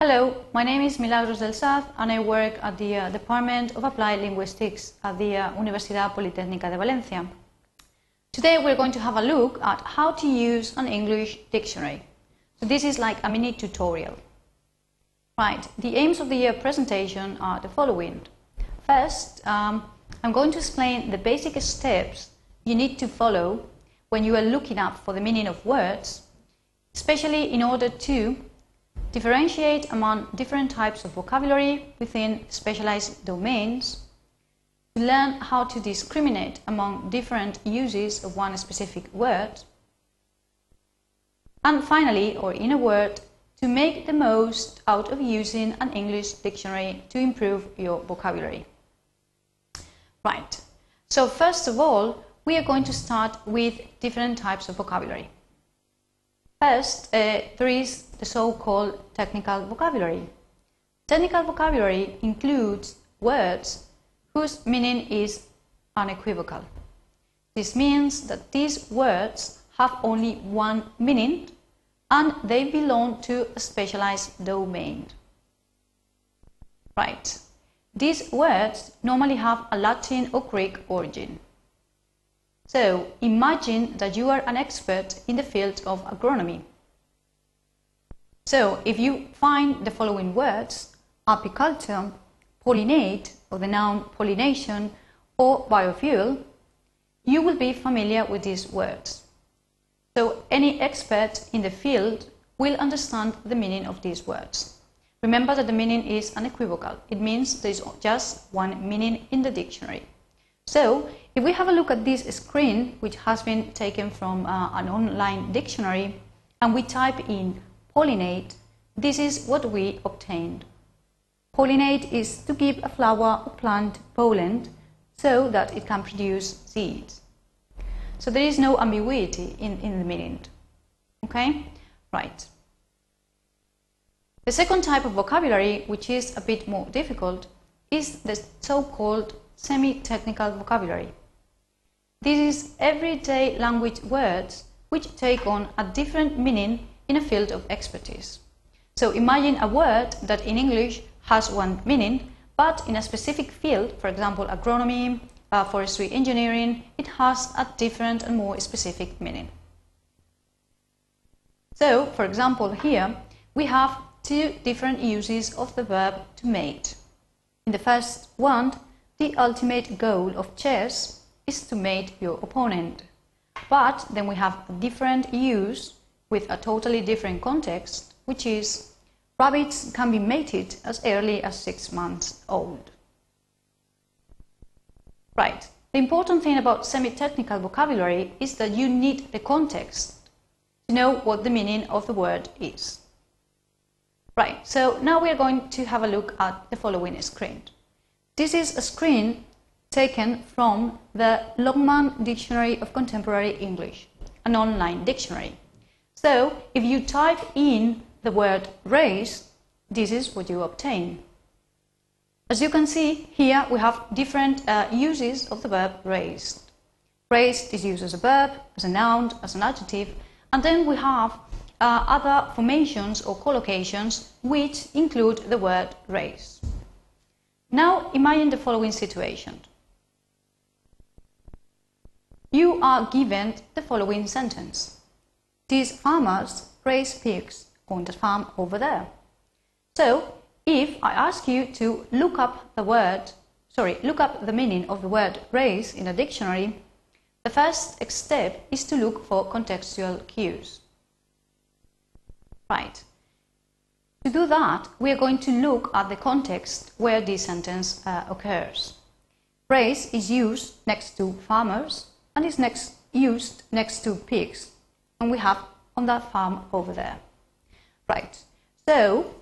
Hello, my name is Milagros del Saz and I work at the uh, Department of Applied Linguistics at the uh, Universidad Politécnica de Valencia. Today we're going to have a look at how to use an English dictionary. So this is like a mini tutorial. Right, the aims of the uh, presentation are the following. First, um, I'm going to explain the basic steps you need to follow when you are looking up for the meaning of words, especially in order to differentiate among different types of vocabulary within specialized domains, to learn how to discriminate among different uses of one specific word, and finally, or in a word, to make the most out of using an English dictionary to improve your vocabulary. Right, so first of all, we are going to start with different types of vocabulary. First, uh, there is the so-called technical vocabulary. Technical vocabulary includes words whose meaning is unequivocal. This means that these words have only one meaning and they belong to a specialized domain. Right. These words normally have a Latin or Greek origin. So imagine that you are an expert in the field of agronomy. So if you find the following words, apiculture, pollinate, or the noun pollination, or biofuel, you will be familiar with these words. So any expert in the field will understand the meaning of these words. Remember that the meaning is unequivocal. It means there is just one meaning in the dictionary. So, if we have a look at this screen, which has been taken from uh, an online dictionary, and we type in pollinate, this is what we obtained. Pollinate is to give a flower or plant pollen so that it can produce seeds. So there is no ambiguity in, in the meaning. Okay? Right. The second type of vocabulary, which is a bit more difficult, is the so-called semi-technical vocabulary. This is everyday language words which take on a different meaning in a field of expertise. So imagine a word that in English has one meaning, but in a specific field, for example agronomy, uh, forestry engineering, it has a different and more specific meaning. So, for example, here we have two different uses of the verb to mate. In the first one, the ultimate goal of chess is to mate your opponent. But then we have a different use with a totally different context, which is rabbits can be mated as early as six months old. Right. The important thing about semi-technical vocabulary is that you need the context to know what the meaning of the word is. Right, so now we are going to have a look at the following screen. This is a screen taken from the Longman Dictionary of Contemporary English, an online dictionary. So, if you type in the word race, this is what you obtain. As you can see, here we have different uh, uses of the verb raised. Raised is used as a verb, as a noun, as an adjective, and then we have uh, other formations or collocations which include the word race. Now imagine the following situation. You are given the following sentence. These farmers raise pigs on the farm over there. So, if I ask you to look up the word, sorry, look up the meaning of the word raise in a dictionary, the first step is to look for contextual cues. Right. To do that, we are going to look at the context where this sentence uh, occurs. Race is used next to farmers and is next used next to pigs. And we have on that farm over there. Right. So,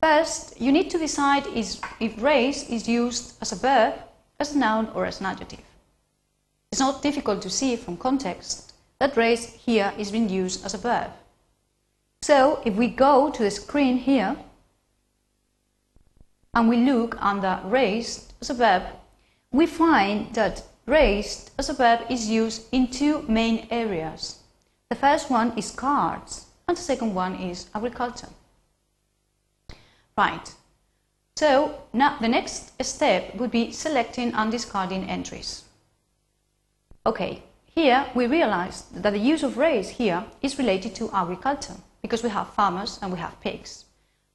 first, you need to decide is, if race is used as a verb, as a noun, or as an adjective. It's not difficult to see from context that race here is being used as a verb. So if we go to the screen here and we look under raised as a verb, we find that raised as a verb is used in two main areas. The first one is cards and the second one is agriculture. Right. So now the next step would be selecting and discarding entries. Okay, here we realize that the use of raise here is related to agriculture because we have farmers and we have pigs.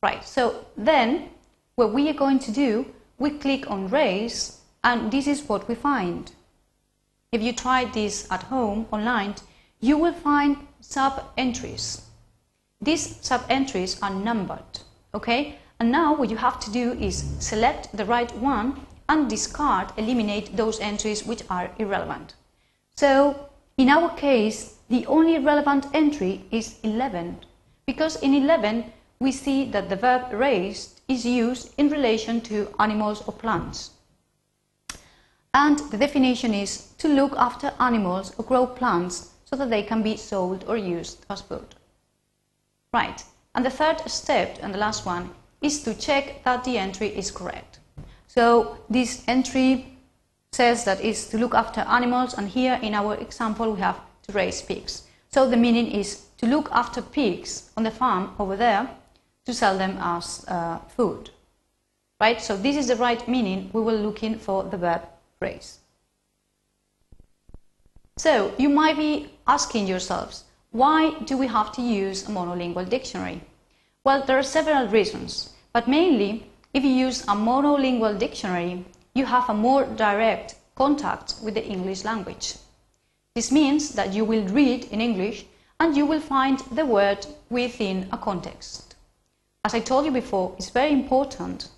Right, so then what we are going to do, we click on race and this is what we find. If you try this at home online, you will find sub-entries. These sub-entries are numbered, okay? And now what you have to do is select the right one and discard, eliminate those entries which are irrelevant. So in our case, the only relevant entry is 11 because in 11 we see that the verb raised is used in relation to animals or plants. And the definition is to look after animals or grow plants so that they can be sold or used as food. Right, and the third step, and the last one, is to check that the entry is correct. So this entry says that is to look after animals, and here in our example we have to raise pigs. So the meaning is to look after pigs on the farm over there to sell them as uh, food. Right? So this is the right meaning. We will look in for the verb raise. So you might be asking yourselves, why do we have to use a monolingual dictionary? Well, there are several reasons, but mainly if you use a monolingual dictionary, you have a more direct contact with the English language. This means that you will read in English and you will find the word within a context. As I told you before, it's very important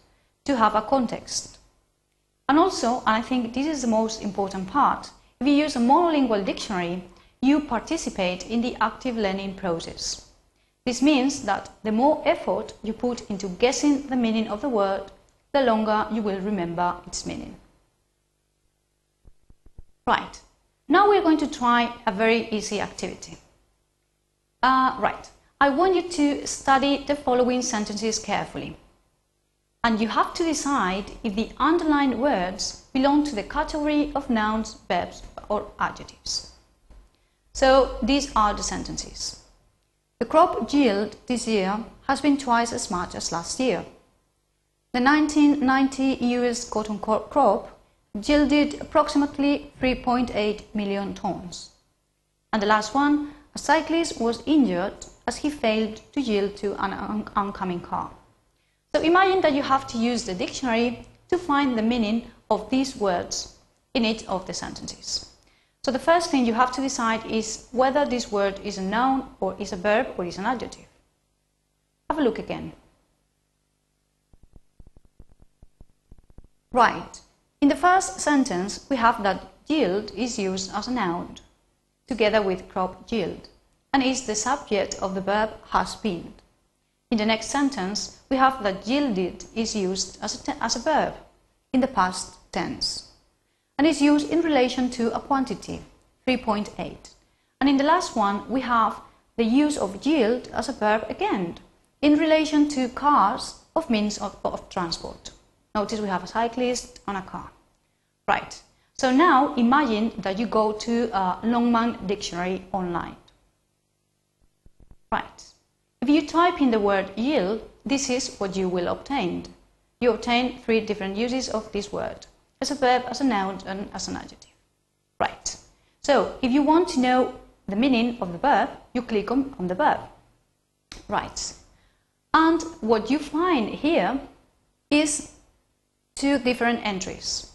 to have a context. And also, and I think this is the most important part, if you use a monolingual dictionary, you participate in the active learning process. This means that the more effort you put into guessing the meaning of the word, the longer you will remember its meaning. Right, now we're going to try a very easy activity. Uh, right, I want you to study the following sentences carefully. And you have to decide if the underlined words belong to the category of nouns, verbs, or adjectives. So these are the sentences. The crop yield this year has been twice as much as last year. The 1990 US cotton crop yielded approximately 3.8 million tons. And the last one, cyclist was injured as he failed to yield to an oncoming car. So imagine that you have to use the dictionary to find the meaning of these words in each of the sentences. So the first thing you have to decide is whether this word is a noun or is a verb or is an adjective. Have a look again. Right. In the first sentence, we have that yield is used as a noun, together with crop yield, and is the subject of the verb has been. In the next sentence, we have that yielded is used as a, as a verb in the past tense and is used in relation to a quantity, 3.8. And in the last one, we have the use of yield as a verb again, in relation to cars of means of, of transport. Notice we have a cyclist and a car. Right. So now imagine that you go to a Longman dictionary online. Right. If you type in the word yield, this is what you will obtain. You obtain three different uses of this word as a verb, as a noun, and as an adjective. Right. So, if you want to know the meaning of the verb, you click on, on the verb. Right. And what you find here is two different entries.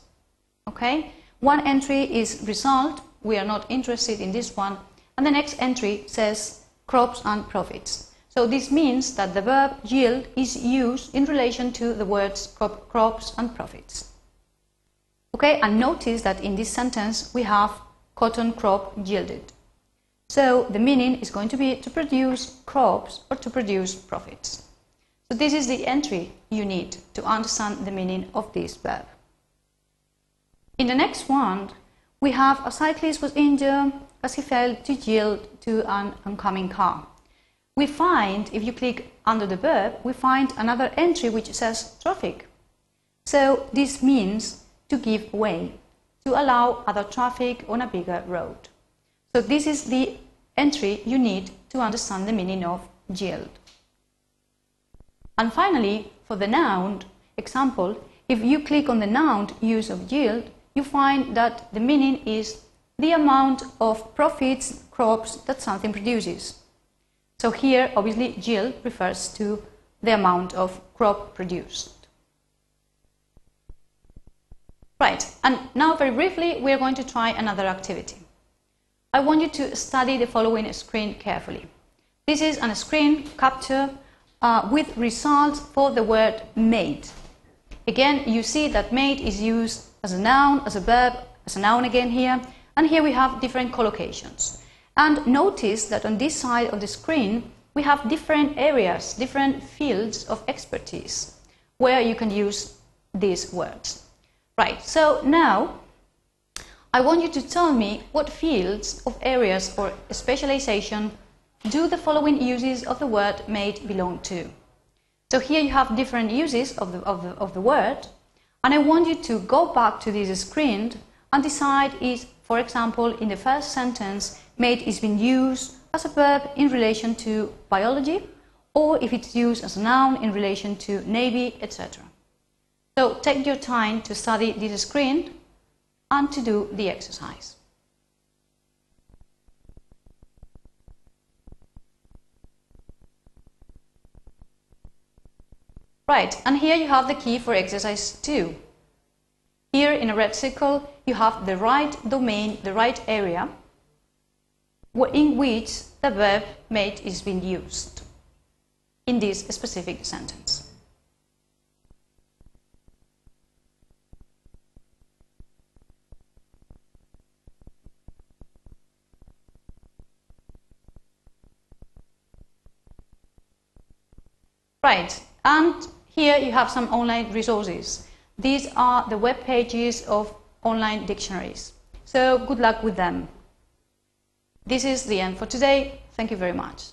Okay? One entry is result, we are not interested in this one, and the next entry says crops and profits. So this means that the verb yield is used in relation to the words crop, crops and profits. Okay, and notice that in this sentence we have cotton crop yielded. So the meaning is going to be to produce crops or to produce profits. So this is the entry you need to understand the meaning of this verb. In the next one, we have a cyclist was injured as he failed to yield to an oncoming car. We find, if you click under the verb, we find another entry which says traffic. So this means to give way, to allow other traffic on a bigger road. So this is the entry you need to understand the meaning of yield. And finally, for the noun example, if you click on the noun use of yield, you find that the meaning is the amount of profits, crops that something produces. So here, obviously, yield refers to the amount of crop produced. Right, and now very briefly, we are going to try another activity. I want you to study the following screen carefully. This is a screen capture uh, with results for the word made. Again, you see that made is used as a noun, as a verb, as a noun again here, and here we have different collocations. And notice that on this side of the screen, we have different areas, different fields of expertise where you can use these words. Right, so now I want you to tell me what fields of areas or specialization do the following uses of the word made belong to. So here you have different uses of the, of the, of the word, and I want you to go back to this screen and decide if, for example, in the first sentence, made is being used as a verb in relation to biology, or if it's used as a noun in relation to navy, etc. So take your time to study this screen and to do the exercise. Right, and here you have the key for exercise 2. Here in a red circle, you have the right domain, the right area, in which the verb made is being used in this specific sentence. Right, and here you have some online resources. These are the web pages of online dictionaries. So good luck with them. This is the end for today. Thank you very much.